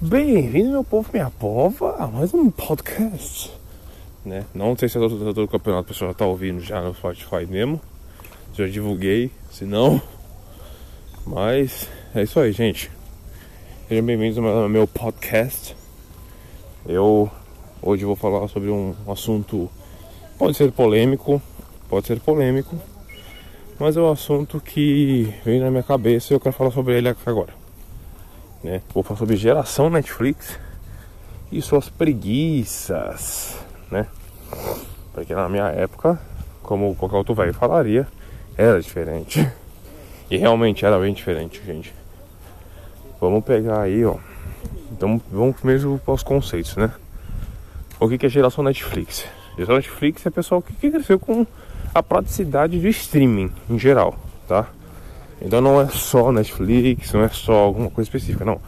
Bem-vindo, meu povo, minha pova, a mais um podcast. Né? Não sei se é todo, todo o campeonato o pessoal já tá ouvindo já no Spotify mesmo. Já divulguei, se não. Mas é isso aí, gente. Sejam bem-vindos ao meu, ao meu podcast. Eu hoje vou falar sobre um assunto pode ser polêmico, pode ser polêmico, mas é um assunto que vem na minha cabeça e eu quero falar sobre ele agora. Né? Vou falar sobre geração Netflix e suas preguiças, né? Porque na minha época, como qualquer outro velho falaria, era diferente. E realmente era bem diferente, gente. Vamos pegar aí, ó. Então vamos primeiro para os conceitos, né? O que é geração Netflix? Geração Netflix é pessoal que cresceu com a praticidade do streaming em geral, tá? Então não é só Netflix, não é só alguma coisa específica, não.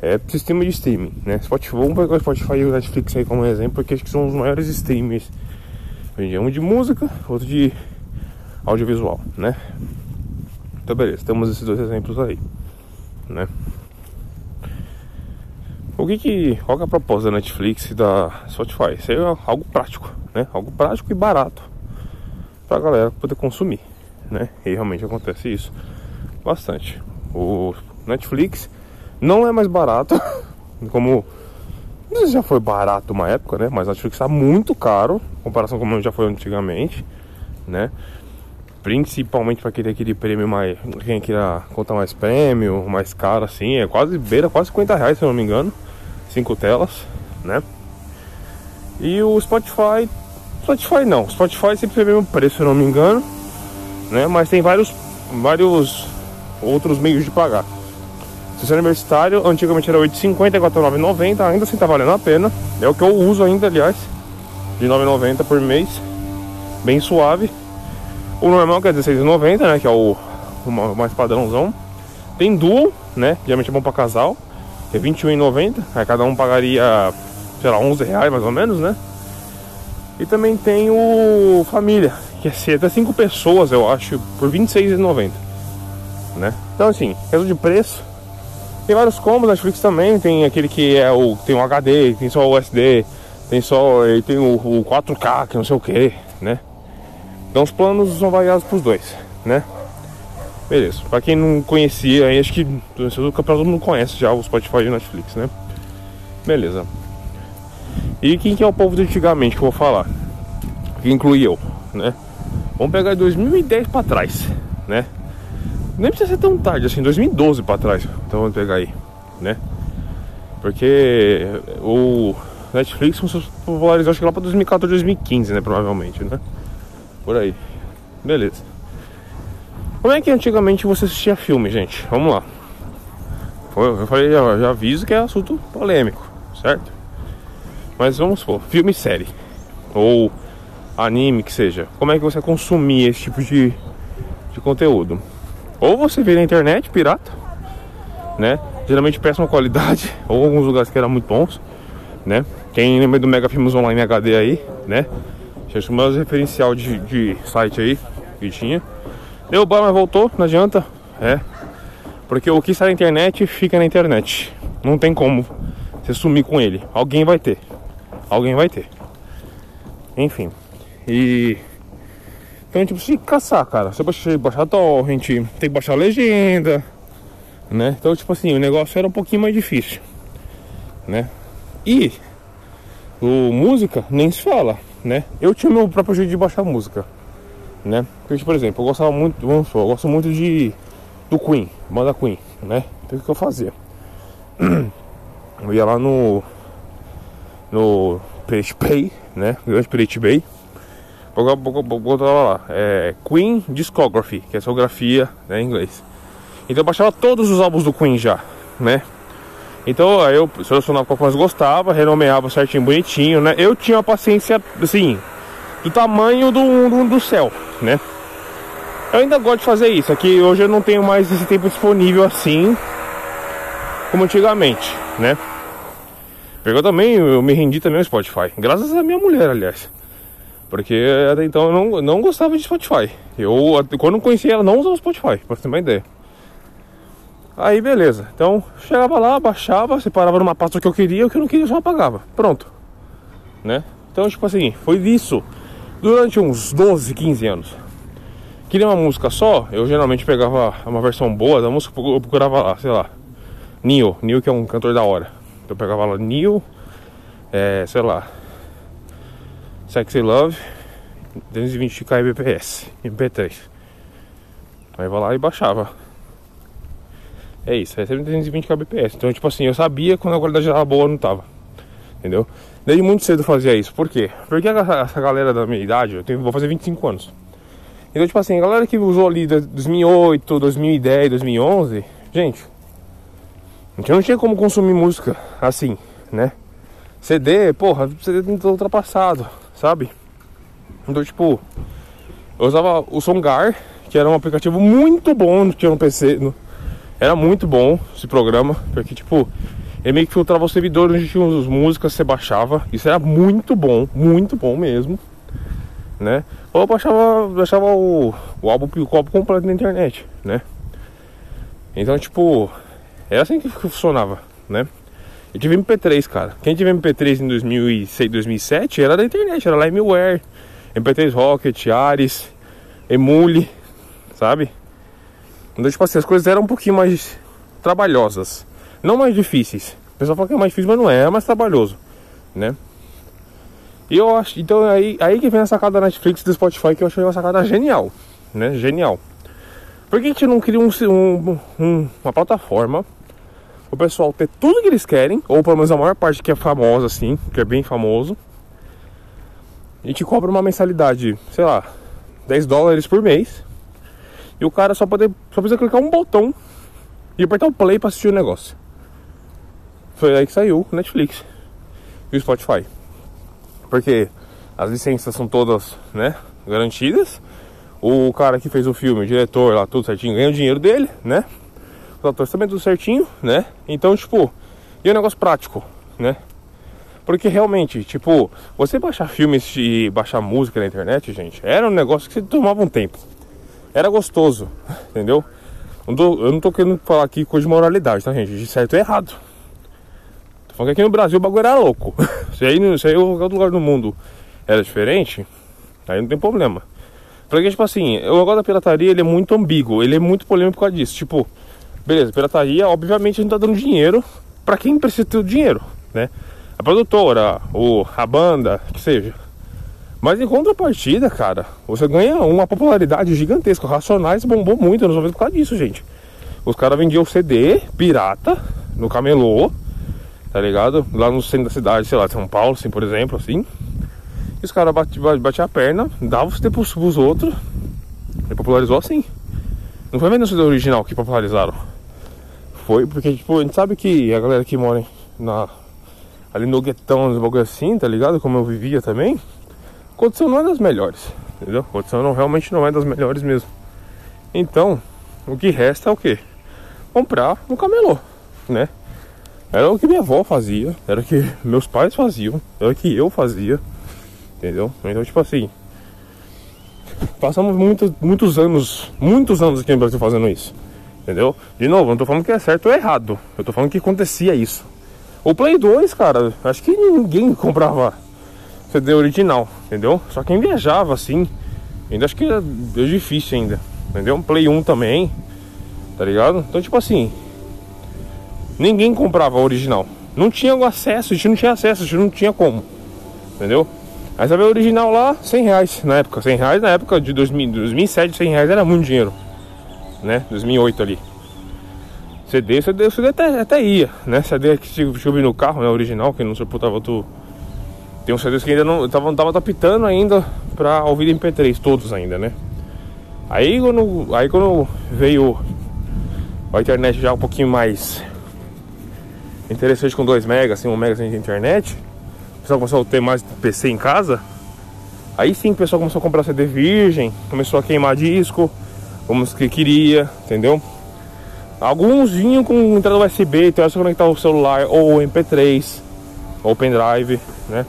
É sistema de streaming, né? Spotify, vamos pegar o Spotify e o Netflix aí como exemplo, porque acho que são os maiores streamers. Um de música, outro de audiovisual, né? Então beleza, temos esses dois exemplos aí, né? O que que, qual que é a proposta da Netflix e da Spotify? Isso é algo prático, né? Algo prático e barato pra galera poder consumir, né? E realmente acontece isso bastante. O Netflix não é mais barato, como já foi barato uma época, né? Mas a Netflix está muito caro, em comparação com como já foi antigamente, né? Principalmente para querer aquele prêmio mais. Quem queira contar mais prêmio, mais caro assim, é quase beira, quase 50 reais se eu não me engano. Cinco telas, né? E o Spotify. Spotify não, Spotify sempre foi o mesmo preço, se eu não me engano. Né? Mas tem vários, vários outros meios de pagar. Se você é universitário, antigamente era 8,50 e 4,990, ainda assim tá valendo a pena. É o que eu uso ainda, aliás, de 9,90 por mês, bem suave. O normal que é 16,90, né, que é o, o mais padrãozão. Tem dual, né, geralmente é bom para casal, que é 21,90, aí cada um pagaria, sei lá, 11 reais mais ou menos, né. E também tem o família, que é até 5 pessoas, eu acho, por 26,90 né? Então assim, questão de preço. Tem vários combos, Netflix também, tem aquele que é o. tem o HD, tem só o SD, tem só. tem o, o 4K, que não sei o que, né? Então os planos são variados pros dois, né? Beleza. Pra quem não conhecia aí, acho que o campeonato mundo conhece já o Spotify e o Netflix, né? Beleza. E quem que é o povo de antigamente que eu vou falar? Que inclui eu, né? Vamos pegar de 2010 para trás, né? Nem precisa ser tão tarde, assim, 2012 para trás. Então vamos pegar aí, né? Porque o Netflix começou a popularizar acho que lá para 2014, 2015, né? Provavelmente, né? Por aí. Beleza. Como é que antigamente você assistia filme, gente? Vamos lá. Eu falei, já, já aviso que é assunto polêmico, certo? Mas vamos supor, filme e série. Ou anime que seja. Como é que você consumia esse tipo de, de conteúdo? Ou você vê na internet, pirata, né? Geralmente péssima qualidade, ou alguns lugares que eram muito bons, né? Quem lembra do Mega Filmes Online HD aí, né? Tinha o maior referencial de, de site aí que tinha. Deu bom, mas voltou, não adianta. É. Porque o que está na internet fica na internet. Não tem como você sumir com ele. Alguém vai ter. Alguém vai ter. Enfim. E então, tipo, se caçar, cara. Você baixar, baixar torrent, tem que baixar a legenda, né? Então, tipo assim, o negócio era um pouquinho mais difícil, né? E o música nem se fala, né? Eu tinha meu próprio jeito de baixar música, né? Porque, tipo, por exemplo, eu gostava muito, vamos supor, eu gosto muito de do Queen, banda Queen, né? Então, o que eu fazia? Eu ia lá no no Bay, né? Grande Bay botava lá, é, Queen Discography, que é discografia né, em inglês. Então eu baixava todos os álbuns do Queen já, né? Então eu selecionava qual mais gostava, renomeava certinho, bonitinho, né? Eu tinha uma paciência, assim, do tamanho do, do, do céu, né? Eu ainda gosto de fazer isso, aqui hoje eu não tenho mais esse tempo disponível assim, como antigamente, né? Porque eu também, eu me rendi também ao Spotify, graças à minha mulher, aliás. Porque até então eu não, não gostava de Spotify. Eu, quando conheci ela, não usava Spotify, pra você ter uma ideia. Aí beleza. Então chegava lá, baixava, separava numa pasta que eu queria, o que eu não queria eu só apagava. Pronto. Né? Então, tipo assim, foi isso durante uns 12, 15 anos. Queria uma música só, eu geralmente pegava uma versão boa da música, eu procurava lá, sei lá, Neo, Neo que é um cantor da hora. Então eu pegava lá Neo, é, sei lá, Sexy Love, 220 kbps, MP3. Aí eu lá e baixava. É isso, é sempre 220 kbps. Então, tipo assim, eu sabia quando a qualidade era boa ou não tava. Entendeu? Desde muito cedo eu fazia isso. Por quê? Porque essa galera da minha idade, eu tenho, vou fazer 25 anos. Então, tipo assim, a galera que usou ali 2008, 2010, 2011, gente, a gente não tinha como consumir música assim, né? CD, porra, CD ultrapassado, sabe? Então, tipo, eu usava o Songar, que era um aplicativo muito bom que tinha no PC, no, era muito bom esse programa, porque tipo, ele meio que filtrava o servidor onde tinha as músicas, você baixava. Isso era muito bom, muito bom mesmo. Né? Ou eu baixava, baixava o, o álbum o copo completo na internet, né? Então, tipo, era assim que funcionava, né? Eu tive MP3, cara. Quem tive MP3 em 2006, 2007 era da internet, era LimeWare, MP3 Rocket, Ares, Emule, sabe? Então, tipo assim, as coisas eram um pouquinho mais trabalhosas. Não mais difíceis. O pessoal fala que é mais difícil, mas não é, é mais trabalhoso, né? E eu acho, então aí, aí que vem a sacada da Netflix do Spotify que eu achei uma sacada genial, né? Genial. Por que a gente não cria um, um, uma plataforma o pessoal ter tudo que eles querem, ou pelo menos a maior parte que é famosa assim, que é bem famoso, e te cobra uma mensalidade, sei lá, 10 dólares por mês e o cara só, poder, só precisa clicar um botão e apertar o play para assistir o negócio. Foi aí que saiu o Netflix e o Spotify. Porque as licenças são todas né, garantidas. O cara que fez o filme, o diretor lá, tudo certinho, ganha o dinheiro dele, né? Os atores também tudo certinho, né? Então, tipo, e é um negócio prático, né? Porque realmente, tipo, você baixar filmes e baixar música na internet, gente, era um negócio que você tomava um tempo era gostoso, entendeu? Eu não tô querendo falar aqui coisa de moralidade, tá, gente? De certo e errado. Tô falando que aqui no Brasil o bagulho era louco. Se aí, se aí outro lugar do mundo era diferente, aí não tem problema. Porque, tipo assim, o negócio da pirataria ele é muito ambíguo, ele é muito polêmico por causa disso. Tipo, beleza, pirataria, obviamente a gente tá dando dinheiro para quem precisa ter o dinheiro, né? A produtora, ou a banda, que seja. Mas em contrapartida, cara, você ganha uma popularidade gigantesca. Racionais bombou muito nos 90 por causa disso, gente. Os caras vendiam CD pirata no camelô, tá ligado? Lá no centro da cidade, sei lá, São Paulo, assim, por exemplo, assim. E os caras batiam bate a perna, davam CD pros, pros outros e popularizou assim. Não foi vendendo o CD original que popularizaram. Foi porque, tipo, a gente sabe que a galera que mora na, ali no guetão, nos bagulho assim, tá ligado? Como eu vivia também condição não é das melhores, entendeu? Condição não, realmente não é das melhores mesmo. Então, o que resta é o que? Comprar um camelô, né? Era o que minha avó fazia, era o que meus pais faziam, era o que eu fazia, entendeu? Então, tipo assim, passamos muito, muitos anos, muitos anos aqui no Brasil fazendo isso, entendeu? De novo, não tô falando que é certo ou errado, eu tô falando que acontecia isso. O Play 2, cara, acho que ninguém comprava CD original, entendeu? Só quem viajava assim, ainda acho que é difícil ainda, entendeu? Play 1 também, tá ligado? Então, tipo assim, ninguém comprava original. Não tinha acesso, a gente não tinha acesso, a gente não tinha como, entendeu? Aí sabe o original lá, 100 reais na época, 100 reais na época de 2000, 2007, 100 reais era muito dinheiro, né? 2008 ali. CD, CD, CD até, até ia, né? CD que tinha no carro, né? Original, que não suportava outro tem uns CDs que ainda não tava, tava tapitando ainda pra ouvir MP3, todos ainda, né? Aí quando, aí quando veio a internet já um pouquinho mais interessante com 2 MB, assim, 1 MB de internet, o pessoal começou a ter mais PC em casa. Aí sim o pessoal começou a comprar CD virgem, começou a queimar disco, como que queria, entendeu? Alguns vinham com entrada USB, então é só conectar o celular ou o MP3 ou pendrive, né?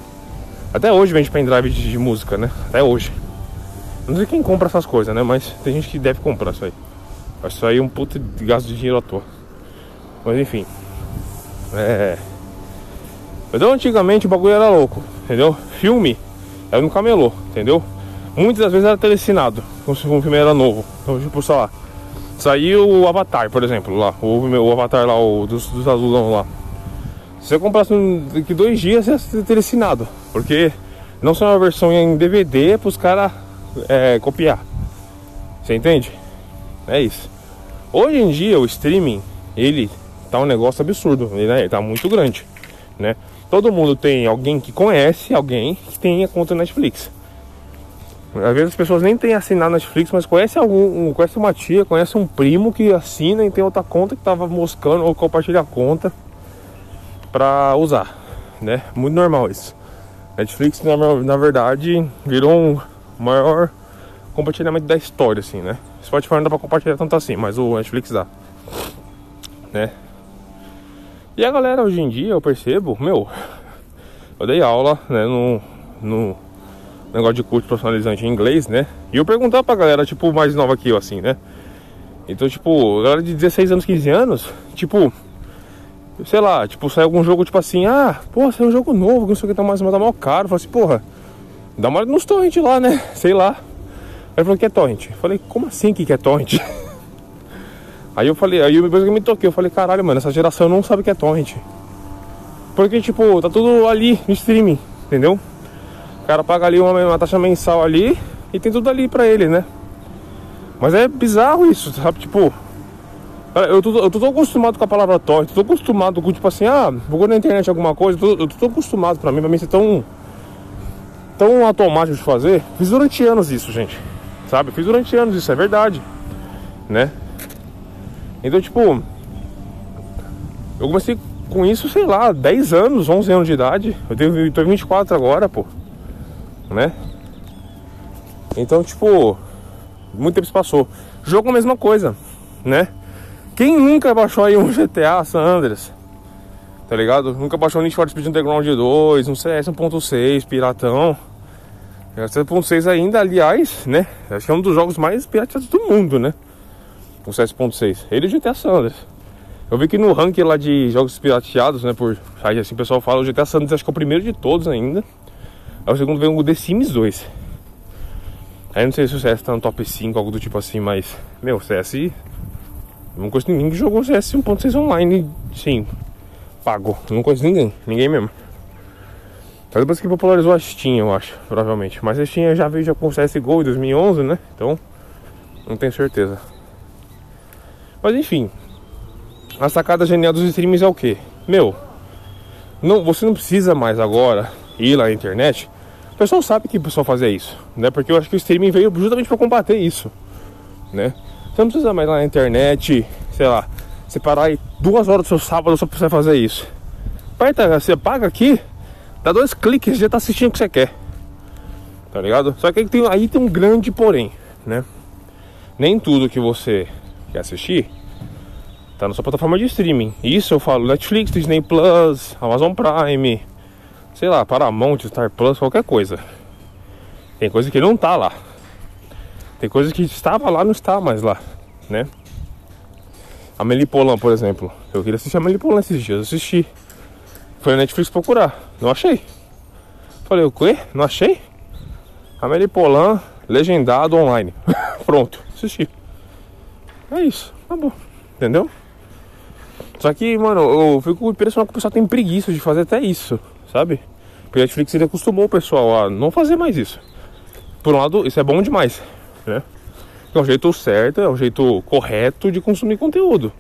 Até hoje vende pendrive de, de música, né? Até hoje. Não sei quem compra essas coisas, né? Mas tem gente que deve comprar isso aí. Isso aí é um puta de gasto de dinheiro à toa. Mas enfim. É. Então antigamente o bagulho era louco, entendeu? Filme era no camelô, entendeu? Muitas das vezes era telecinado, como se o filme era novo. Então, tipo, sei lá, saiu o Avatar, por exemplo, lá, o, o Avatar lá, o dos, dos azulão lá. Se você comprasse daqui dois dias, ia ser telecinado, porque não só uma versão em DVD para os caras é, copiar. Você entende? É isso. Hoje em dia o streaming, ele tá um negócio absurdo, ele, né, ele tá muito grande, né? Todo mundo tem alguém que conhece alguém que tem a conta Netflix. Às vezes as pessoas nem têm assinado Netflix, mas conhece algum, conhece uma tia, conhece um primo que assina e tem outra conta que tava moscando ou compartilha a conta para usar, né? Muito normal isso. Netflix na, na verdade virou um maior compartilhamento da história, assim, né? Spotify não dá pra compartilhar tanto assim, mas o Netflix dá, né? E a galera hoje em dia, eu percebo, meu, eu dei aula, né, no, no negócio de curso profissionalizante em inglês, né? E eu perguntava pra galera, tipo, mais nova que eu, assim, né? Então, tipo, galera de 16 anos, 15 anos, tipo, sei lá, tipo, sai algum jogo, tipo assim, ah, pô, saiu um jogo novo, não sei o que, tá mais, tá mal caro. Eu falei assim, porra, dá uma olhada nos torrent lá, né? Sei lá. Aí falou que é torrent. Eu falei, como assim que é torrent? Aí eu falei, aí depois que me toquei, eu falei, caralho, mano, essa geração não sabe o que é torrent. Porque, tipo, tá tudo ali no streaming, entendeu? Cara paga ali uma, uma taxa mensal ali e tem tudo ali pra ele, né? Mas é bizarro isso, sabe? Tipo, eu tô, eu tô tão acostumado com a palavra torrent, tô acostumado com, tipo assim, ah, vou na internet alguma coisa, eu tô, eu tô tão acostumado pra mim, pra mim ser tão. tão automático de fazer. Fiz durante anos isso, gente. Sabe? Fiz durante anos isso, é verdade. Né? Então, tipo, eu comecei com isso, sei lá, 10 anos, 11 anos de idade. Eu tenho, tô 24 agora, pô. Né? Então, tipo, muito tempo se passou. Jogo a mesma coisa, né? Quem nunca baixou aí um GTA San Andreas? Tá ligado? Nunca baixou um Need for Speed Underground 2, um CS 1.6, piratão. O CS 1.6 ainda, aliás, né? Acho que é um dos jogos mais pirateados do mundo, né? o 7.6. Ele e o GTA Sanders. Eu vi que no ranking lá de jogos pirateados, né, por aí assim o pessoal fala, o GTA Sanders acho que é o primeiro de todos ainda. Aí o segundo vem o The Sims 2. Aí não sei se o CS tá no top 5, algo do tipo assim, mas meu, CS não conheço ninguém que jogou CS 1.6 online, sim, pago. Não conheço ninguém, ninguém mesmo. Mas depois que popularizou a Steam, eu acho, provavelmente. Mas a Steam já veio já com o CSGO em 2011, né? Então, não tenho certeza. Mas enfim, a sacada genial dos streams é o que? Meu, não, você não precisa mais agora ir lá na internet. O pessoal sabe que o pessoal fazia isso, né? Porque eu acho que o streaming veio justamente para combater isso, né? Você não precisa mais lá na internet, sei lá, separar aí duas horas do seu sábado só pra você fazer isso. Aperta, você paga aqui, dá dois cliques e já tá assistindo o que você quer. Tá ligado? Só que aí tem, aí tem um grande porém, né? Nem tudo que você quer assistir, tá na sua plataforma de streaming. Isso eu falo Netflix, Disney Plus, Amazon Prime, sei lá, Paramount, Star Plus, qualquer coisa. Tem coisa que não tá lá. Tem coisa que estava lá, não está mais lá, né? A Melipolan, por exemplo. Eu queria assistir a Melipolan esses dias, assisti. Foi na Netflix procurar, não achei. Falei, o quê? Não achei? A Melipolan, legendado online. Pronto, assisti. É isso, acabou. Entendeu? Só que, mano, eu fico impressionado que o pessoal tem preguiça de fazer até isso, sabe? Porque a Netflix ele acostumou o pessoal a não fazer mais isso. Por um lado, isso é bom demais, né? É o jeito certo, é o jeito correto de consumir conteúdo.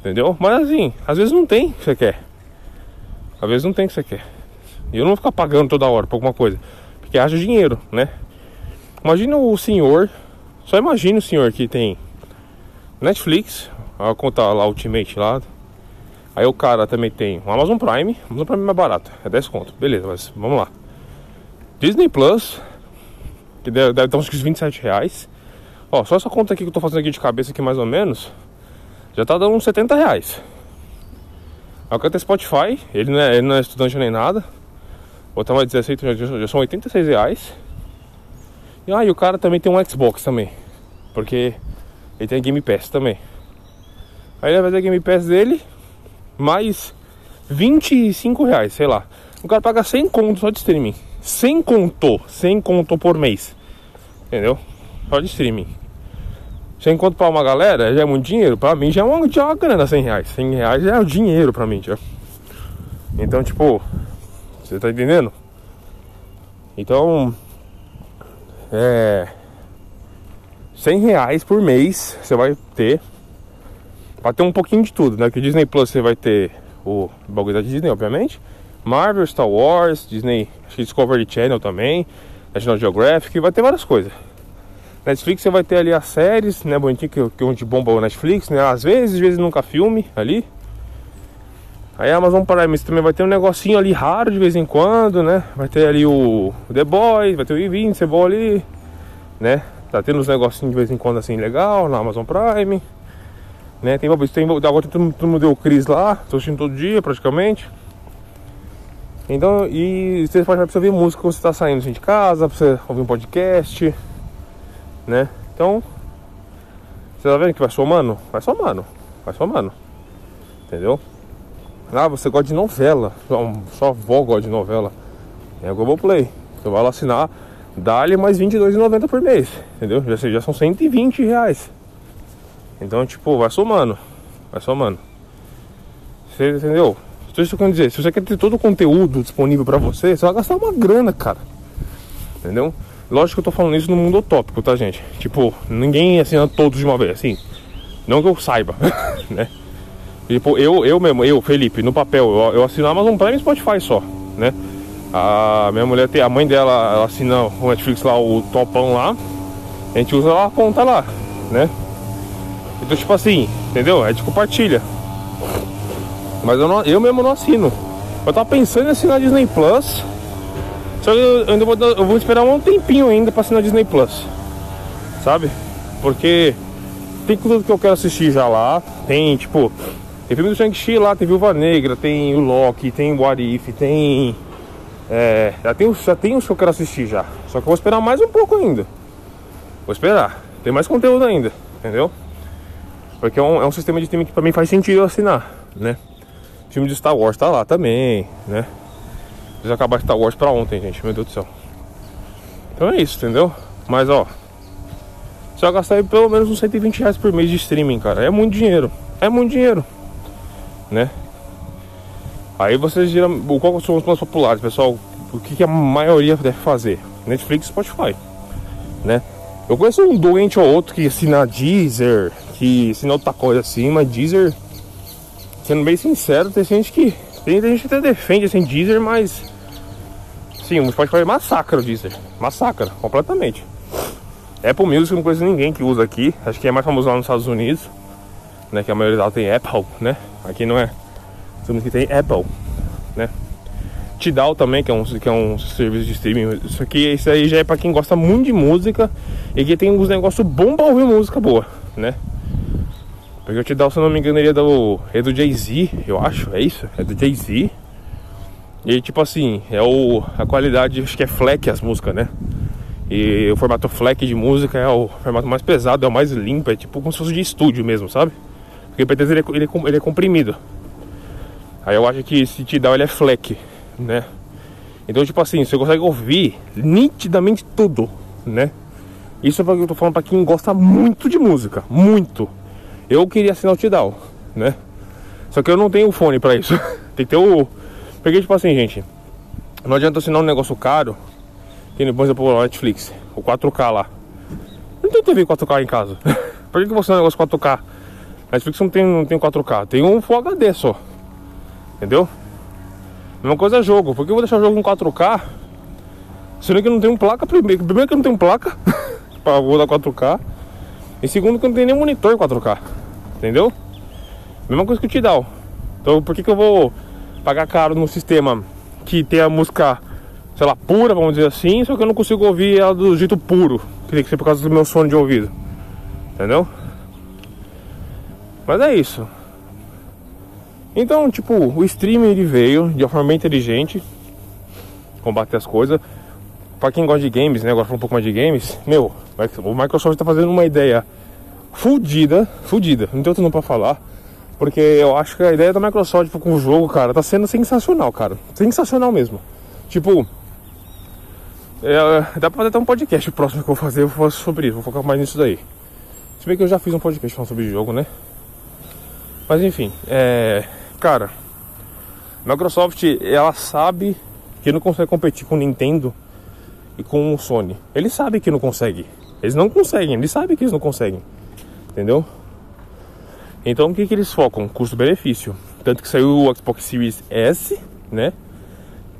Entendeu? Mas assim, às vezes não tem o que você quer. Às vezes não tem o que você quer. E eu não vou ficar pagando toda hora por alguma coisa. Porque haja dinheiro, né? Imagina o senhor. Só imagina o senhor que tem Netflix, a conta lá Ultimate lá. Aí o cara também tem o Amazon Prime, o Amazon Prime é mais barato, é 10 conto, beleza, mas vamos lá. Disney Plus, que deve, deve dar uns 27 reais. Ó, só essa conta aqui que eu tô fazendo aqui de cabeça aqui mais ou menos, já tá dando uns 70 reais. Aí o cara tem Spotify, ele não, é, ele não é estudante nem nada. Botar mais 16, já, já são 86 reais. E aí ah, o cara também tem um Xbox também. Porque ele tem Game Pass também. Aí ele vai fazer Game Pass dele, mais 25 reais, sei lá. O cara paga 100 conto só de streaming. 100 conto, 100 conto por mês. Entendeu? Só de streaming. 100 conto pra uma galera já é muito dinheiro. Pra mim já é uma, já é uma grana 100 reais. 100 reais já é o dinheiro pra mim, já. Então, tipo, você tá entendendo? Então, é. 100 reais por mês você vai ter. Pra ter um pouquinho de tudo, né? Que o Disney Plus você vai ter o bagulho da Disney, obviamente. Marvel, Star Wars, Disney, Discovery Channel também, National Geographic, vai ter várias coisas. Netflix você vai ter ali as séries, né, bonitinho, que, que onde bomba o Netflix, né, às vezes, às vezes nunca filme ali. Aí a Amazon Prime você também vai ter um negocinho ali raro de vez em quando, né, vai ter ali o, The Boys, vai ter o Invincible ali, né, tá tendo uns negocinhos de vez em quando assim legal na Amazon Prime. Né, tem, tem, agora todo, todo mundo deu o Cris lá, tô assistindo todo dia praticamente. Então, e você pode pra você ouvir música quando você tá saindo assim, de casa, pra você ouvir um podcast, né? Então, você tá vendo que vai somando? Vai somando, vai somando, entendeu? Ah, você gosta de novela, sua avó gosta de novela, é Globoplay. Você vai lá assinar, dá-lhe mais R$22,90 por mês, entendeu? Já, já são 120 reais. Então, tipo, vai somando, vai somando. Você entendeu? Então isso quer dizer, se você quer ter todo o conteúdo disponível para você, você vai gastar uma grana, cara. Entendeu? Lógico que eu tô falando isso no mundo utópico, tá, gente? Tipo, ninguém assina todos de uma vez, assim. Não que eu saiba, né? Tipo, eu, eu mesmo, eu, Felipe, no papel, eu, eu assino Amazon Prime e Spotify só, né? A minha mulher tem, a mãe dela, ela assina o Netflix lá, o topão lá. A gente usa lá a conta lá, né? Então, tipo assim, entendeu? A gente compartilha. Mas eu, não, eu mesmo não assino. Eu tava pensando em assinar Disney Plus. Só que eu, ainda vou, eu vou esperar um tempinho ainda pra assinar Disney Plus. Sabe? Porque tem tudo que eu quero assistir já lá. Tem, tipo, tem filme do Shang-Chi lá, tem Viúva Negra, tem o Loki, tem o What If, tem. É, já tem, já tem os que eu quero assistir já. Só que eu vou esperar mais um pouco ainda. Vou esperar. Tem mais conteúdo ainda, entendeu? Porque é um, é um sistema de time que pra mim faz sentido assinar, né? O filme de Star Wars tá lá também, né? Eles acabaram Star Wars pra ontem, gente, meu Deus do céu. Então é isso, entendeu? Mas ó, você vai gastar pelo menos uns 120 reais por mês de streaming, cara. É muito dinheiro. É muito dinheiro. Né? Aí vocês giram. Qual são os planos populares, pessoal? O que, que a maioria deve fazer? Netflix e Spotify. Né? Eu conheço um doente ou outro que assina Deezer, que assina outra coisa assim, mas Deezer sendo bem sincero, tem gente que. Tem, tem gente que até defende assim, Deezer, mas. Sim, o Spotify massacra o Deezer. Massacra, completamente. Apple Music não conheço ninguém que usa aqui. Acho que é mais famoso lá nos Estados Unidos. Né? Que a maioria dela tem Apple, né? Aqui não é. Temos que tem Apple, né? Tidal também, que é um, que é um serviço de streaming. Isso aqui, isso aí já é pra quem gosta muito de música e que tem uns negócios bons pra ouvir música boa, né? Porque o Tidal, se eu não me engano, ele é do, é do Jay-Z, eu acho, é isso? É do Jay-Z. E tipo assim, é o, a qualidade, acho que é FLAC as músicas, né? E o formato FLAC de música é o formato mais pesado, é o mais limpo, é tipo como se fosse de estúdio mesmo, sabe? Porque o ele, é, ele, é ele é comprimido. Aí eu acho que esse Tidal ele é FLAC, né? Então, tipo assim, você consegue ouvir nitidamente tudo, né? Isso é que eu tô falando pra quem gosta muito de música, muito. Eu queria assinar o Tidal, né? Só que eu não tenho fone pra isso. Tem que ter o. Porque, tipo assim, gente, não adianta assinar um negócio caro, que nem, por exemplo, o Netflix, o 4K lá. Não tem TV 4K em casa. por que você não negócio 4K? Netflix não tem, não tem 4K, tem um Full HD só. Entendeu? Mesma coisa é jogo. Por que eu vou deixar o jogo em 4K? Sendo que não tem um placa primeiro. Primeiro que não tem placa pra rodar 4K. E segundo que não tem nem monitor 4K. Entendeu? Mesma coisa que o Tidal. Então por que, que eu vou pagar caro no sistema que tem a música, sei lá, pura, vamos dizer assim, só que eu não consigo ouvir ela do jeito puro. Que tem que ser por causa do meu fone de ouvido. Entendeu? Mas é isso. Então, tipo, o streaming ele veio de uma forma bem inteligente combater as coisas. Pra quem gosta de games, né? Agora falando um pouco mais de games, meu, o Microsoft tá fazendo uma ideia fudida, fudida, não tem outro nome pra falar. Porque eu acho que a ideia da Microsoft com o jogo, cara, tá sendo sensacional, cara. Sensacional mesmo. Tipo, é, dá pra fazer até um podcast próximo que eu vou fazer, eu vou falar sobre isso, vou focar mais nisso daí. Se bem que eu já fiz um podcast falando sobre jogo, né? Mas enfim, é. Cara, Microsoft, ela sabe que não consegue competir com Nintendo e com o Sony. Eles sabem que não consegue. Eles não conseguem, eles sabem que eles não conseguem. Entendeu? Então o que, que eles focam? Custo-benefício. Tanto que saiu o Xbox Series S, né?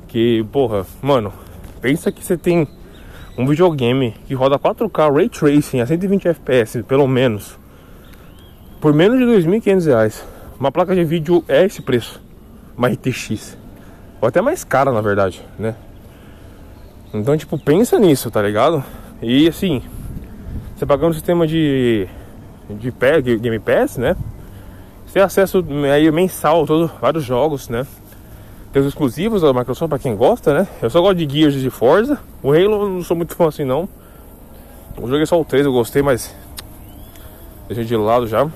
Que, porra, mano, pensa que você tem um videogame que roda 4K Ray Tracing a 120 FPS, pelo menos, por menos de R$ 2.500. Uma placa de vídeo é esse preço, uma RTX, ou até mais cara, na verdade, né? Então, tipo, pensa nisso, tá ligado? E assim, você pagando um sistema de de Game Pass, né? Você tem acesso aí mensal a todos vários jogos, né? Tem os exclusivos da Microsoft para quem gosta, né? Eu só gosto de Gears e de Forza. O Halo eu não sou muito fã assim não. Eu joguei só o 3, eu gostei, mas deixei de lado já.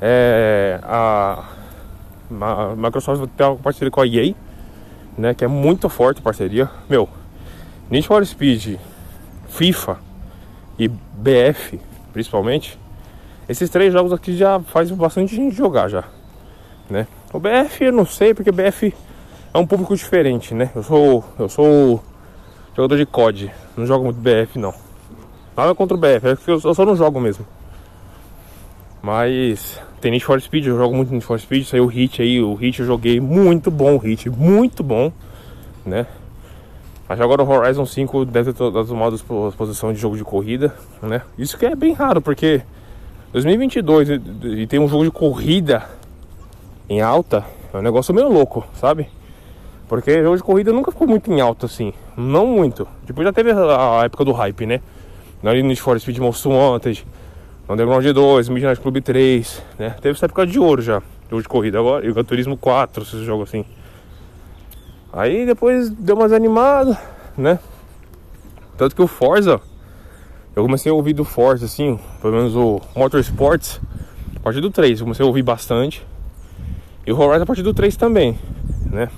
É, a, a Microsoft ter uma parceria com a EA, né? Que é muito forte a parceria. Meu, Need for Speed, FIFA e BF, principalmente. Esses três jogos aqui já faz bastante gente jogar já, né? O BF eu não sei porque BF é um público diferente, né? Eu sou eu sou jogador de COD, não jogo muito BF não. Nada contra o BF, é que eu só não jogo mesmo. Mas tem Need for Speed, eu jogo muito Need for Speed, saiu o Hit aí, o Hit eu joguei muito bom, o Hit, muito bom, né? Mas agora o Horizon 5 deve ter tomado a posição de jogo de corrida, né? Isso que é bem raro, porque 2022 e, tem um jogo de corrida em alta, é um negócio meio louco, sabe? Porque jogo de corrida nunca ficou muito em alta assim, não muito. Tipo, já teve a época do hype, né? Na Need for Speed Most Wanted, Underground 2, Midnight Club 3, né? Teve essa época de ouro já, jogo de corrida. Agora, e o Turismo 4, esses jogos assim. Aí depois deu umas animadas, né? Tanto que o Forza, eu comecei a ouvir do Forza, assim, pelo menos o Motorsports, a partir do 3, eu comecei a ouvir bastante. E o Horizon a partir do 3 também, né?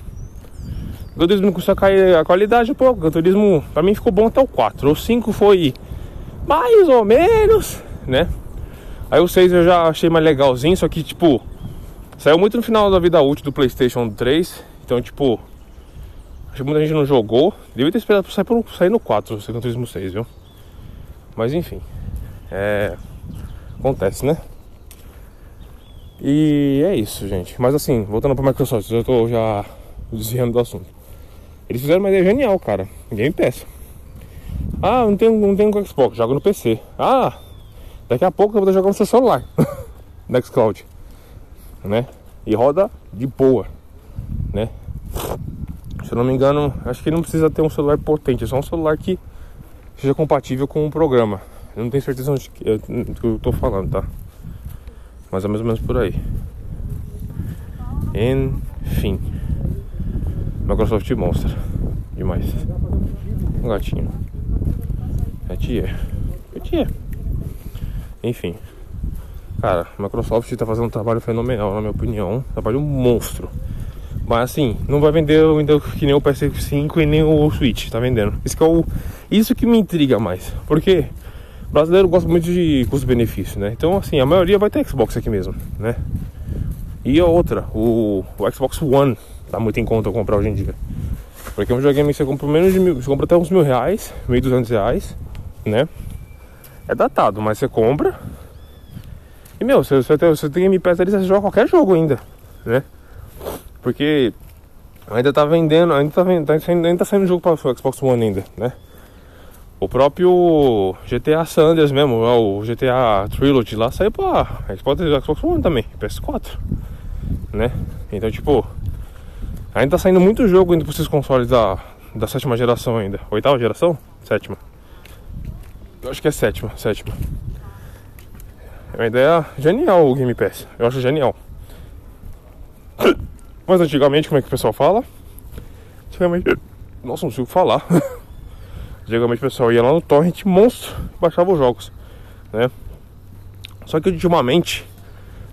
O Turismo começou a cair a qualidade um pouco. O Turismo pra mim ficou bom até o 4. O 5 foi mais ou menos, né? Aí o 6 eu já achei mais legalzinho, só que tipo, saiu muito no final da vida útil do PlayStation 3. Então, tipo, acho que muita gente não jogou. Devia ter esperado pra sair, por, sair no 4, o Gran Turismo 6, viu? Mas enfim, é. Acontece, né? E é isso, gente. Mas assim, voltando pra Microsoft, eu tô já desviando do assunto. Eles fizeram uma ideia genial, cara. Game Pass. Ah, não tenho, não tenho Xbox, jogo no PC. Ah, daqui a pouco eu vou jogar no seu celular. Nextcloud. Né? E roda de boa. Né? Se eu não me engano, acho que não precisa ter um celular potente, é só um celular que seja compatível com o programa. Eu não tenho certeza do que eu tô falando, tá? Mas é mais ou menos por aí. Enfim. Microsoft mostra. Demais. Um gatinho. É tia. É tia. Enfim. Cara, a Microsoft tá fazendo um trabalho fenomenal, na minha opinião. Um trabalho monstro. Mas assim, não vai vender ainda que nem o PS5 e nem o Switch, tá vendendo. Isso que, é o, isso que me intriga mais. Porque o brasileiro gosta muito de custo-benefício, né? Então, assim, a maioria vai ter Xbox aqui mesmo, né? E a outra, o, o Xbox One tá muito em conta comprar hoje em dia. Porque um videogame você compra menos de mil, você compra até uns mil reais, mil duzentos reais, né? É datado, mas você compra. E meu, você, tem, você tem Game Pass ali, você joga qualquer jogo ainda, né? Porque ainda tá vendendo, ainda tá, vendendo, ainda tá saindo jogo para Xbox One ainda, né? O próprio GTA Sanders mesmo, o GTA Trilogy lá saiu pra Xbox, One também, PS4, né? Então, tipo, ainda tá saindo muito jogo indo pra esses consoles da, da sétima geração ainda. Oitava geração? Sétima. Eu acho que é sétima, sétima. É uma ideia genial o Game Pass. Eu acho genial. Mas antigamente, como é que o pessoal fala? Antigamente. Nossa, não consigo falar. Antigamente o pessoal ia lá no torrent monstro baixava os jogos, né? Só que ultimamente,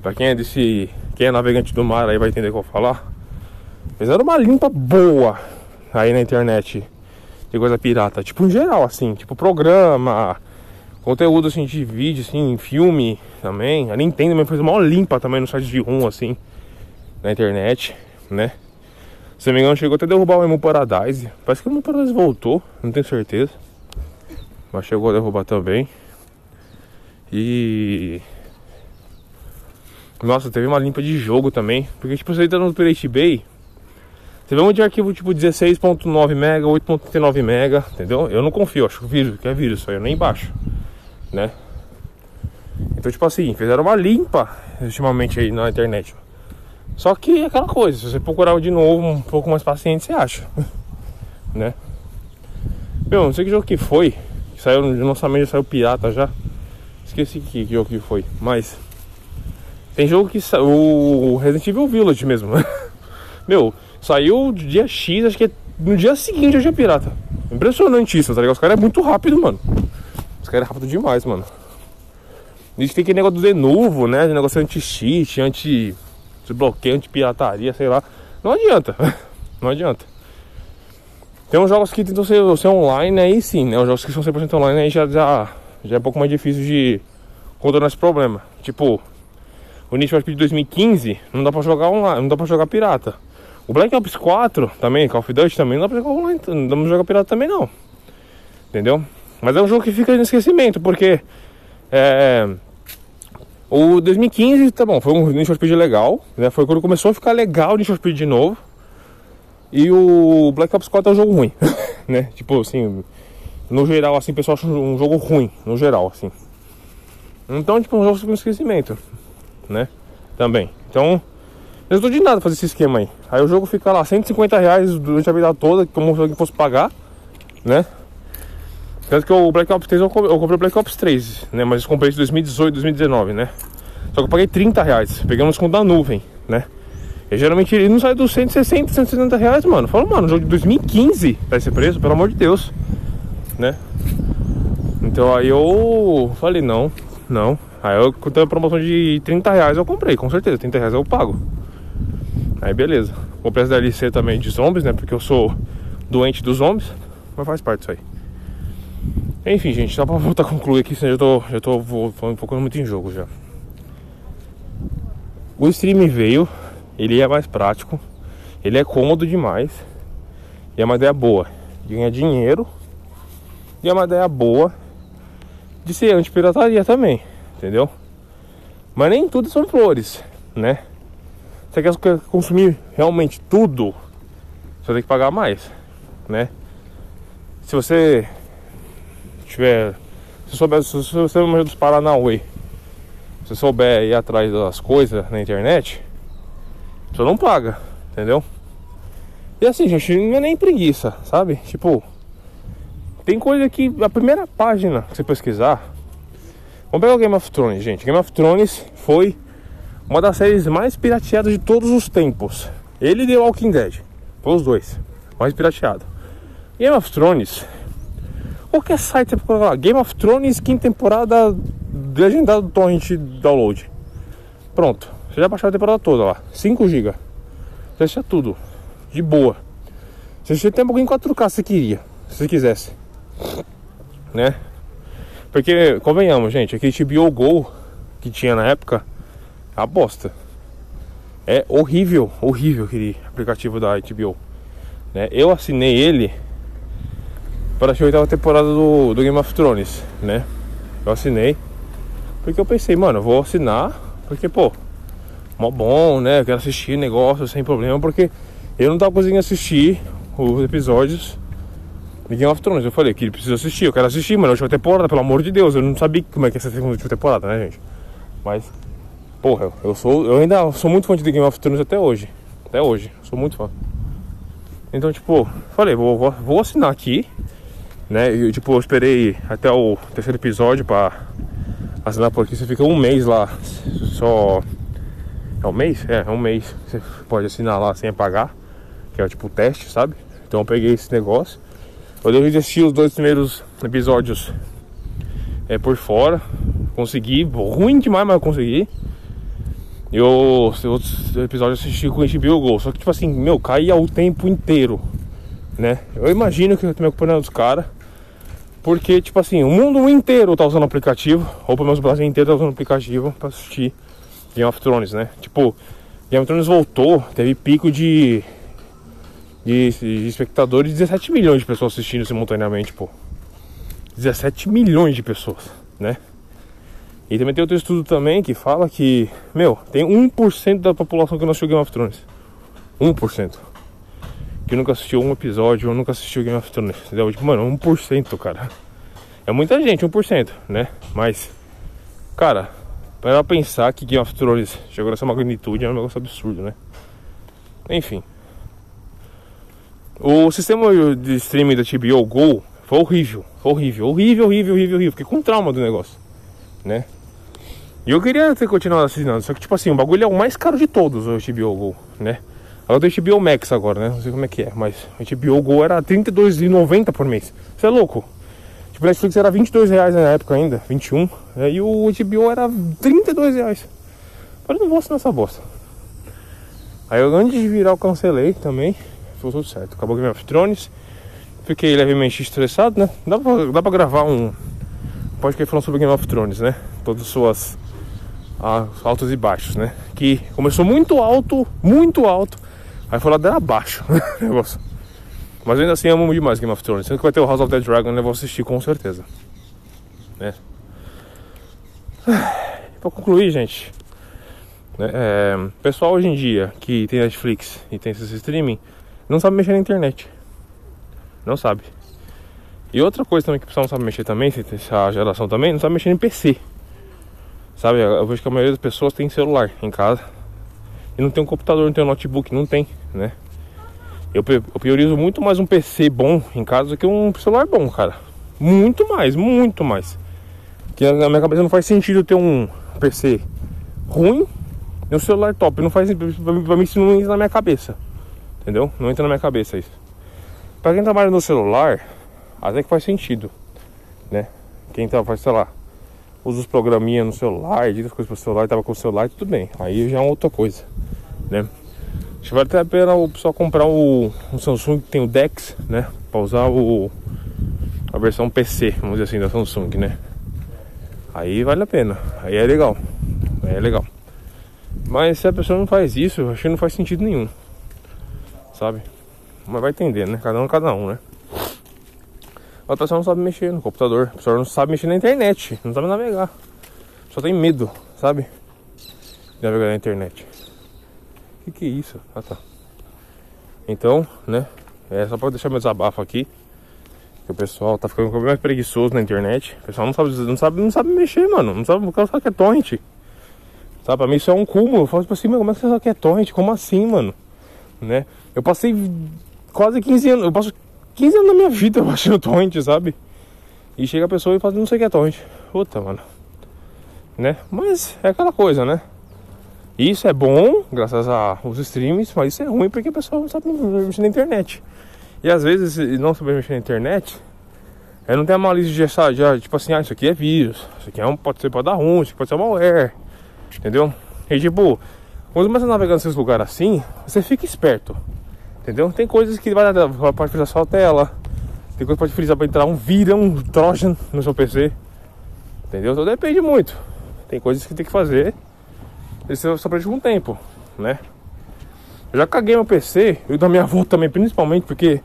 Pra quem é desse. Quem é navegante do mar aí vai entender o que eu vou falar. Fizeram uma limpa boa aí na internet de coisa pirata. Tipo, em geral, assim, tipo programa, conteúdo assim de vídeo, assim, filme também. A Nintendo também fez uma limpa também no site de rum, assim, na internet, né? Se não me engano, chegou até derrubar o Emu Paradise. Parece que o Emu Paradise voltou, não tenho certeza. Mas chegou a derrubar também. E. Nossa, teve uma limpa de jogo também. Porque, tipo, você entra no Pirate Bay. Você vê um de arquivo tipo 16.9 mega, 8.39 mega, entendeu? Eu não confio, acho que vírus, que é vírus, isso aí eu nem baixo, né? Então, tipo assim, fizeram uma limpa ultimamente aí na internet. Só que é aquela coisa, se você procurar de novo, um pouco mais paciente, você acha, né? Meu, não sei que jogo que foi, que saiu no lançamento, saiu pirata já. Esqueci que, que jogo que foi, mas tem jogo que saiu, o Resident Evil Village mesmo. Meu, Saiu dia X, acho que no dia seguinte eu tinha pirata. Impressionante isso, tá ligado? Os caras é muito rápido, mano. Os caras é rápido demais, mano. Diz que tem aquele negócio do Denuvo, né? Negócio anti-cheat, anti-desbloqueio, anti-pirataria, sei lá. Não adianta. Não adianta. Tem uns jogos que tentam ser, ser online aí sim, né? Os jogos que são 100% online aí já, já, já é um pouco mais difícil de contornar esse problema. Tipo, o Need for Speed 2015 não dá pra jogar online, não dá pra jogar pirata. O Black Ops 4 também, Call of Duty também, não dá pra jogar online, não dá pra jogar pirata também não. Entendeu? Mas é um jogo que fica em esquecimento, porque é, o 2015, tá bom, foi um Need for Speed legal, né? Foi quando começou a ficar legal o Need for Speed de novo. E o Black Ops 4 é um jogo ruim, né? Tipo assim, no geral, assim, o pessoal acha um jogo ruim, no geral, assim. Então, tipo, um jogo com esquecimento, né? Também. Então, eu não de nada fazer esse esquema aí. Aí o jogo fica lá 150 reais durante a vida toda, como se alguém fosse pagar, né? Tanto que o Black Ops 3 eu comprei, o Black Ops 3, né? Mas eu comprei de 2018, 2019, né? Só que eu paguei 30 reais, um desconto da nuvem, né? E geralmente ele não sai dos 160, 170 reais, mano. Fala, mano, jogo de 2015 tá esse preço, pelo amor de Deus, né? Então aí eu falei, não, não. Aí eu com a promoção de 30 reais eu comprei, com certeza, 30 reais eu pago. Aí beleza. Comprei as DLC também de zombies, né? Porque eu sou doente dos zombies. Mas faz parte disso aí. Enfim, gente, só pra voltar a concluir aqui, senão eu tô, já tô focando muito em jogo já. O stream veio, ele é mais prático, ele é cômodo demais. E é uma ideia boa de ganhar dinheiro. E é uma ideia boa de ser anti-pirataria também, entendeu? Mas nem tudo são flores, né? Você quer consumir realmente tudo, você tem que pagar mais, né? Se você tiver, se souber, se você é dos Paranauê, se souber ir atrás das coisas na internet, você não paga, entendeu? E assim, gente, não é nem preguiça, sabe? Tipo, tem coisa que a primeira página que você pesquisar. Vamos pegar o Game of Thrones, gente. Game of Thrones foi uma das séries mais pirateadas de todos os tempos. Ele The Walking Dead. Os dois. Mais pirateado. Game of Thrones. Qualquer site você lá. Game of Thrones, quinta temporada, legendado do torrent download. Pronto. Você já baixou a temporada toda lá. 5 GB. Você tudo. De boa. Você assistia até um pouquinho em 4K se queria. Se quisesse. Né? Porque, convenhamos, gente, aquele HBO Go que tinha na época a bosta. É horrível, horrível aquele aplicativo da HBO. Né? Eu assinei ele para a oitava temporada do, do Game of Thrones, né? Eu assinei porque eu pensei, mano, eu vou assinar porque, pô, mó bom, né? Eu quero assistir negócio sem problema porque eu não tava conseguindo assistir os episódios de Game of Thrones. Eu falei que preciso assistir, eu quero assistir, mano, a última temporada, pelo amor de Deus. Eu não sabia como é que é essa segunda temporada, né, gente? Mas Porra, eu sou. Eu ainda sou muito fã de The Game of Thrones até hoje. Até hoje, sou muito fã. Então, tipo, falei, vou, vou, vou assinar aqui. Né? E, tipo, eu esperei até o terceiro episódio pra assinar porque você fica um mês lá. Só. É um mês? É, é um mês. Você pode assinar lá sem pagar. Que é tipo o teste, sabe? Então eu peguei esse negócio. Eu devo assistir os dois primeiros episódios é, por fora. Consegui, ruim demais, mas eu consegui E os outros episódios eu assisti com o HBO Go. Só que, tipo assim, meu, caía o tempo inteiro, né? Eu imagino que eu também acompanhando dos caras. Porque, tipo assim, o mundo inteiro tá usando aplicativo, ou pelo menos o Brasil inteiro tá usando aplicativo pra assistir Game of Thrones, né? Tipo, Game of Thrones voltou, teve pico de, de, de espectadores, 17 milhões de pessoas assistindo simultaneamente, pô. 17 milhões de pessoas, né? E também tem outro estudo também que fala que, meu, tem 1% da população que não assistiu Game of Thrones. 1%. Que nunca assistiu um episódio ou nunca assistiu Game of Thrones. Entendeu? Tipo, mano, 1%, cara. É muita gente, 1%, né? Mas, cara, para pensar que Game of Thrones chegou nessa magnitude é um negócio absurdo, né? Enfim. O sistema de streaming da TBO Go foi horrível. Horrível, horrível, horrível, horrível, horrível. Fiquei com trauma do negócio, né? E eu queria ter continuado assinando, só que tipo assim, o bagulho é o mais caro de todos, o HBO Go, né? Agora tem HBO Max agora, né? Não sei como é que é, mas o HBO Go era R$32,90 por mês. Você é louco? Tipo, o Netflix era 22 reais na época ainda, 21. Né? E o HBO era 32 reais. Mas eu não vou assinar essa bosta. Aí eu, antes de virar, eu cancelei também. Ficou tudo certo. Acabou Game of Thrones. Fiquei levemente estressado, né? Dá pra, dá pra gravar um podcast falando sobre Game of Thrones, né? Todas as suas altos e baixos, né? Que começou muito alto, muito alto, aí foi lá abaixo negócio. Mas ainda assim amo demais Game of Thrones. Sendo que vai ter o House of the Dragon, eu vou assistir com certeza. Né? Pra concluir, gente. Né, é, pessoal hoje em dia que tem Netflix e tem esses streaming, não sabe mexer na internet. Não sabe. E outra coisa também que o pessoal não sabe mexer também, essa geração também, não sabe mexer em PC. Sabe, eu vejo que a maioria das pessoas tem celular em casa e não tem um computador, não tem um notebook, não tem, né? Eu, eu priorizo muito mais um PC bom em casa do que um celular bom, cara. Muito mais, muito mais. Que na minha cabeça não faz sentido ter um PC ruim e um celular top. Não faz pra mim isso não entra na minha cabeça. Entendeu? Não entra na minha cabeça isso. Pra quem trabalha no celular, até que faz sentido, né? Quem tá, faz, sei lá, usa os programinhas no celular, edita as coisas pro celular, tava com o celular, tudo bem. Aí já é outra coisa, né? Acho que vale até a pena o pessoal comprar o, o Samsung que tem o Dex, né? Pra usar o, a versão PC, vamos dizer assim, da Samsung, né? Aí vale a pena, aí é legal, aí é legal. Mas se a pessoa não faz isso, acho que não faz sentido nenhum, sabe? Mas vai entender, né? Cada um, cada um, né? A pessoa não sabe mexer no computador, a pessoa não sabe mexer na internet, não sabe navegar. Só tem medo, sabe? De navegar na internet. O que, que é isso? Ah tá. Então, né? É só pra deixar meu desabafo aqui. Que o pessoal tá ficando mais preguiçoso na internet. O pessoal não sabe, não sabe, não sabe mexer, mano. Não sabe, o cara sabe que é torrent. Sabe, pra mim isso é um cúmulo. Eu falo tipo assim, como é que você sabe que é torrent? Como assim, mano? Né? Eu passei quase 15 anos. Eu passo 15 anos da minha vida baixando torrent, sabe? E chega a pessoa e fala, não sei o que é torrent. Puta, mano. Né? Mas é aquela coisa, né? Isso é bom, graças aos streams, mas isso é ruim porque a pessoa não sabe mexer na internet. E às vezes, não saber mexer na internet, é não tem a malícia de já, já, tipo assim, ah, isso aqui é vírus, isso aqui é um, pode ser pode dar ruim, isso aqui pode ser malware, entendeu? E tipo, quando você navegando nesses lugares assim, você fica esperto. Entendeu? Tem coisas que vai pode frisar só a tela. Tem coisa que pode frisar para entrar um vira, um trojan no seu PC. Entendeu? Então depende muito. Tem coisas que tem que fazer. Isso só aprende com o tempo, né? Eu já caguei meu PC, e da minha avó também, principalmente porque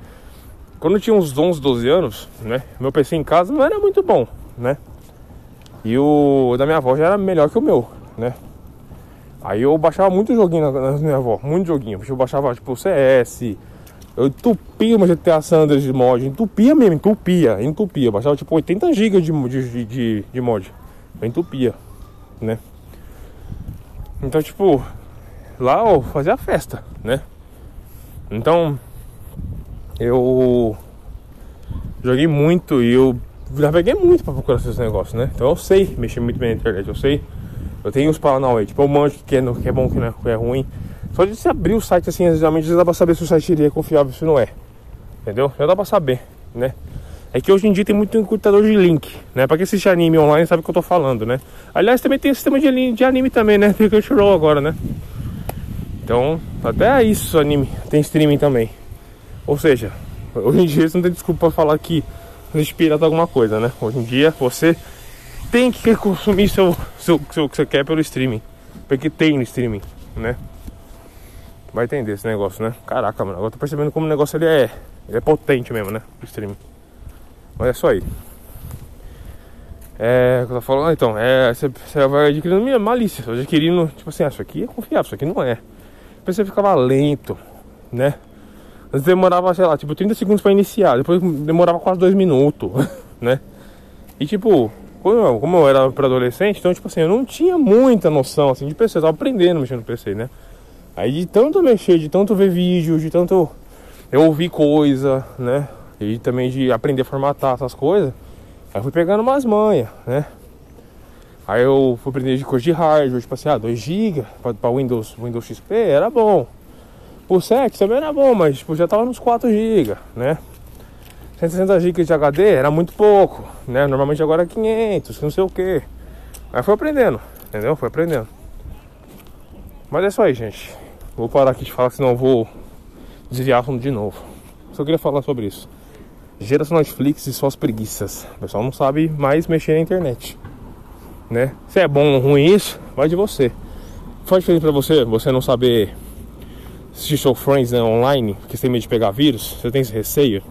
quando eu tinha uns 11, 12 anos, né? Meu PC em casa não era muito bom, né? E o da minha avó já era melhor que o meu, né? Aí eu baixava muito joguinho na, minha avó, muito joguinho. Eu baixava tipo CS, eu entupia uma GTA Sanders de mod, entupia mesmo, entupia, entupia. Eu baixava tipo 80 GB de, de, de, de mod, eu entupia, né? Então, tipo, lá eu fazia festa, né? Então, eu joguei muito e eu naveguei muito pra procurar esses negócios, né? Então eu sei mexer muito bem na internet, eu sei eu tenho uns Paranauê, tipo, eu manjo que é, que é bom, que não é, que é ruim. Só de você abrir o site assim, geralmente já dá pra saber se o site é confiável se não é. Entendeu? Já dá pra saber, né? É que hoje em dia tem muito encurtador de link, né? Pra quem assiste anime online sabe o que eu tô falando, né? Aliás, também tem sistema de, de anime também, né? Tem Crunchyroll agora, né? Então, até isso anime tem streaming também. Ou seja, hoje em dia você não tem desculpa pra falar que existe pirata alguma coisa, né? Hoje em dia você tem que consumir seu, seu, seu que você quer pelo streaming. Porque tem no streaming, né? Vai entender esse negócio, né? Caraca, mano, agora tô percebendo como o negócio ele é, ele é potente mesmo, né? O streaming. Mas é só aí. É, que eu tô falando, ah, então, é, você, você vai adquirindo minha malícia, adquirindo, tipo assim, ah, isso aqui é confiável, isso aqui não é. Depois você ficava lento, né? Antes demorava, sei lá, tipo 30 segundos para iniciar, depois demorava quase 2 minutos, né? E tipo, eu, como eu era para adolescente, então tipo assim, eu não tinha muita noção assim de PC, eu tava aprendendo mexer no PC, né? Aí de tanto mexer, de tanto ver vídeo, de tanto eu ouvir coisa, né? E também de aprender a formatar essas coisas. Aí eu fui pegando umas manhas, né? Aí eu fui aprender de coisa de hardware, tipo assim, ah, 2GB para Windows, Windows XP era bom. O 7 também era bom, mas tipo, já tava nos 4GB, né? 160 GB de HD era muito pouco, né? Normalmente agora é 500, não sei o que. Aí foi aprendendo, entendeu? Foi aprendendo. Mas é isso aí, gente. Vou parar aqui de falar, senão eu vou desviar de novo. Só queria falar sobre isso geração Netflix e suas preguiças. O pessoal não sabe mais mexer na internet. Né? Se é bom ou ruim isso, vai de você. Faz diferença pra você, você não saber assistir seu Friends né, online, porque você tem medo de pegar vírus, você tem esse receio.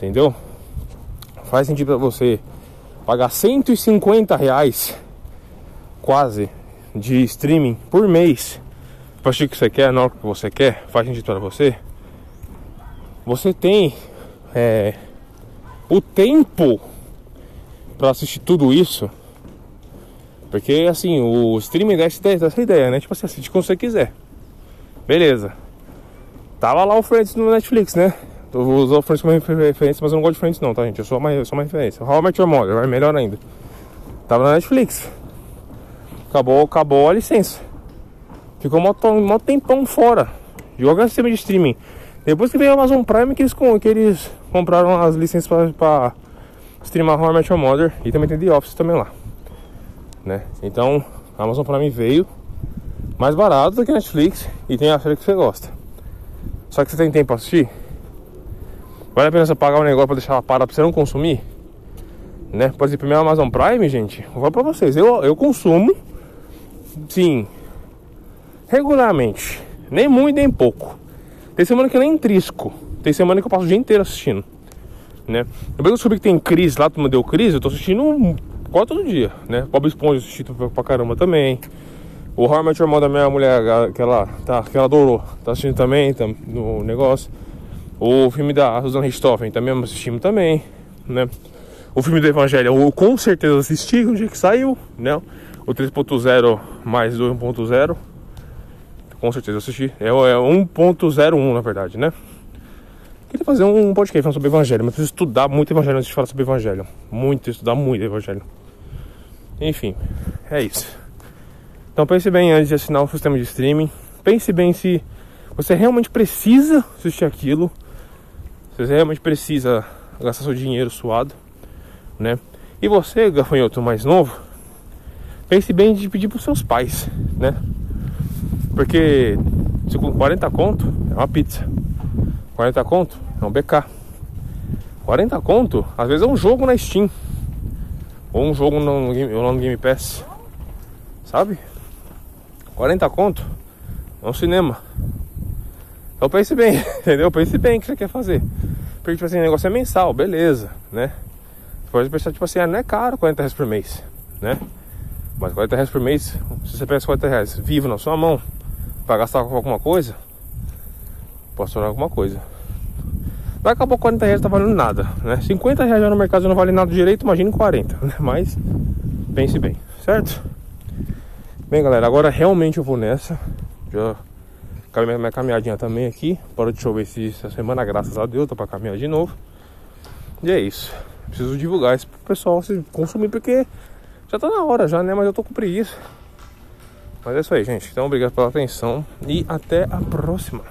Entendeu? Faz sentido pra você pagar 150 reais quase de streaming por mês pra assistir o que você quer, na hora que você quer, faz sentido para você. Você tem é, o tempo para assistir tudo isso. Porque assim, o streaming dá essa ideia, né? Tipo assim, assiste como você quiser. Beleza. Tava lá o Friends no Netflix, né? Eu vou usar o Friends como referência, mas eu não gosto de Friends não, tá, gente? Eu sou uma, eu sou uma referência. How I Met Your Mother, vai melhor ainda. Tava na Netflix. Acabou, acabou a licença. Ficou um tempão fora. Joga sistema de streaming. Depois que veio o Amazon Prime que eles, que eles compraram as licenças para streamar How I Met Your Mother e também tem The Office também lá. Né? Então, a Amazon Prime veio mais barato do que a Netflix e tem a série que você gosta. Só que você tem tempo para assistir? Vale a pena você pagar um negócio para deixar ela parada para você não consumir? Né? Por exemplo, meu Amazon Prime, gente, vou falar pra vocês, eu, eu consumo, sim, regularmente, nem muito nem pouco. Tem semana que eu nem trisco. Tem semana que eu passo o dia inteiro assistindo. Né? Depois que eu descobri que tem crise lá, tu deu crise, eu tô assistindo quase todo dia, né? Bob Esponja assistindo pra caramba também. O How I Met Your Mother, da minha mulher, que ela, tá, que ela adorou, tá assistindo também tá, no negócio. O filme da Susan Richthofen também assistimos também, né? O filme do Evangelho eu com certeza assisti no dia que saiu, né? O 3.0 mais o 1.0 com certeza assisti. É, é 1.01 na verdade, né? Queria fazer um podcast falando sobre evangelho, mas preciso estudar muito evangelho antes de falar sobre evangelho. Muito, estudar muito evangelho. Enfim, é isso. Então pense bem antes de assinar o sistema de streaming. Pense bem se você realmente precisa assistir aquilo. Você realmente precisa gastar seu dinheiro suado, né? E você, gafanhoto mais novo, pense bem de pedir para os seus pais, né? Porque se com 40 conto é uma pizza. 40 conto é um BK. 40 conto, às vezes é um jogo na Steam. Ou um jogo no, no, no Game Pass. Sabe? 40 conto é um cinema. Então pense bem, entendeu? Pense bem o que você quer fazer. Porque, tipo assim, o negócio é mensal, beleza, né? Você pode pensar, tipo assim, ah, não é caro 40 reais por mês, né? Mas 40 reais por mês, se você pega 40 reais vivo na sua mão, para gastar com alguma coisa, posso tornar alguma coisa. Vai acabar 40 reais, tá valendo nada, né? 50 reais já no mercado já não vale nada direito, imagine 40, né? Mas pense bem, certo? Bem, galera, agora realmente eu vou nessa. Já acabei minha caminhadinha também aqui. Para de chover essa semana, graças a Deus, tá para caminhar de novo. E é isso. Preciso divulgar isso pro pessoal se consumir, porque já tá na hora já, né? Mas eu tô com preguiça. Mas é isso aí, gente. Então, obrigado pela atenção e até a próxima.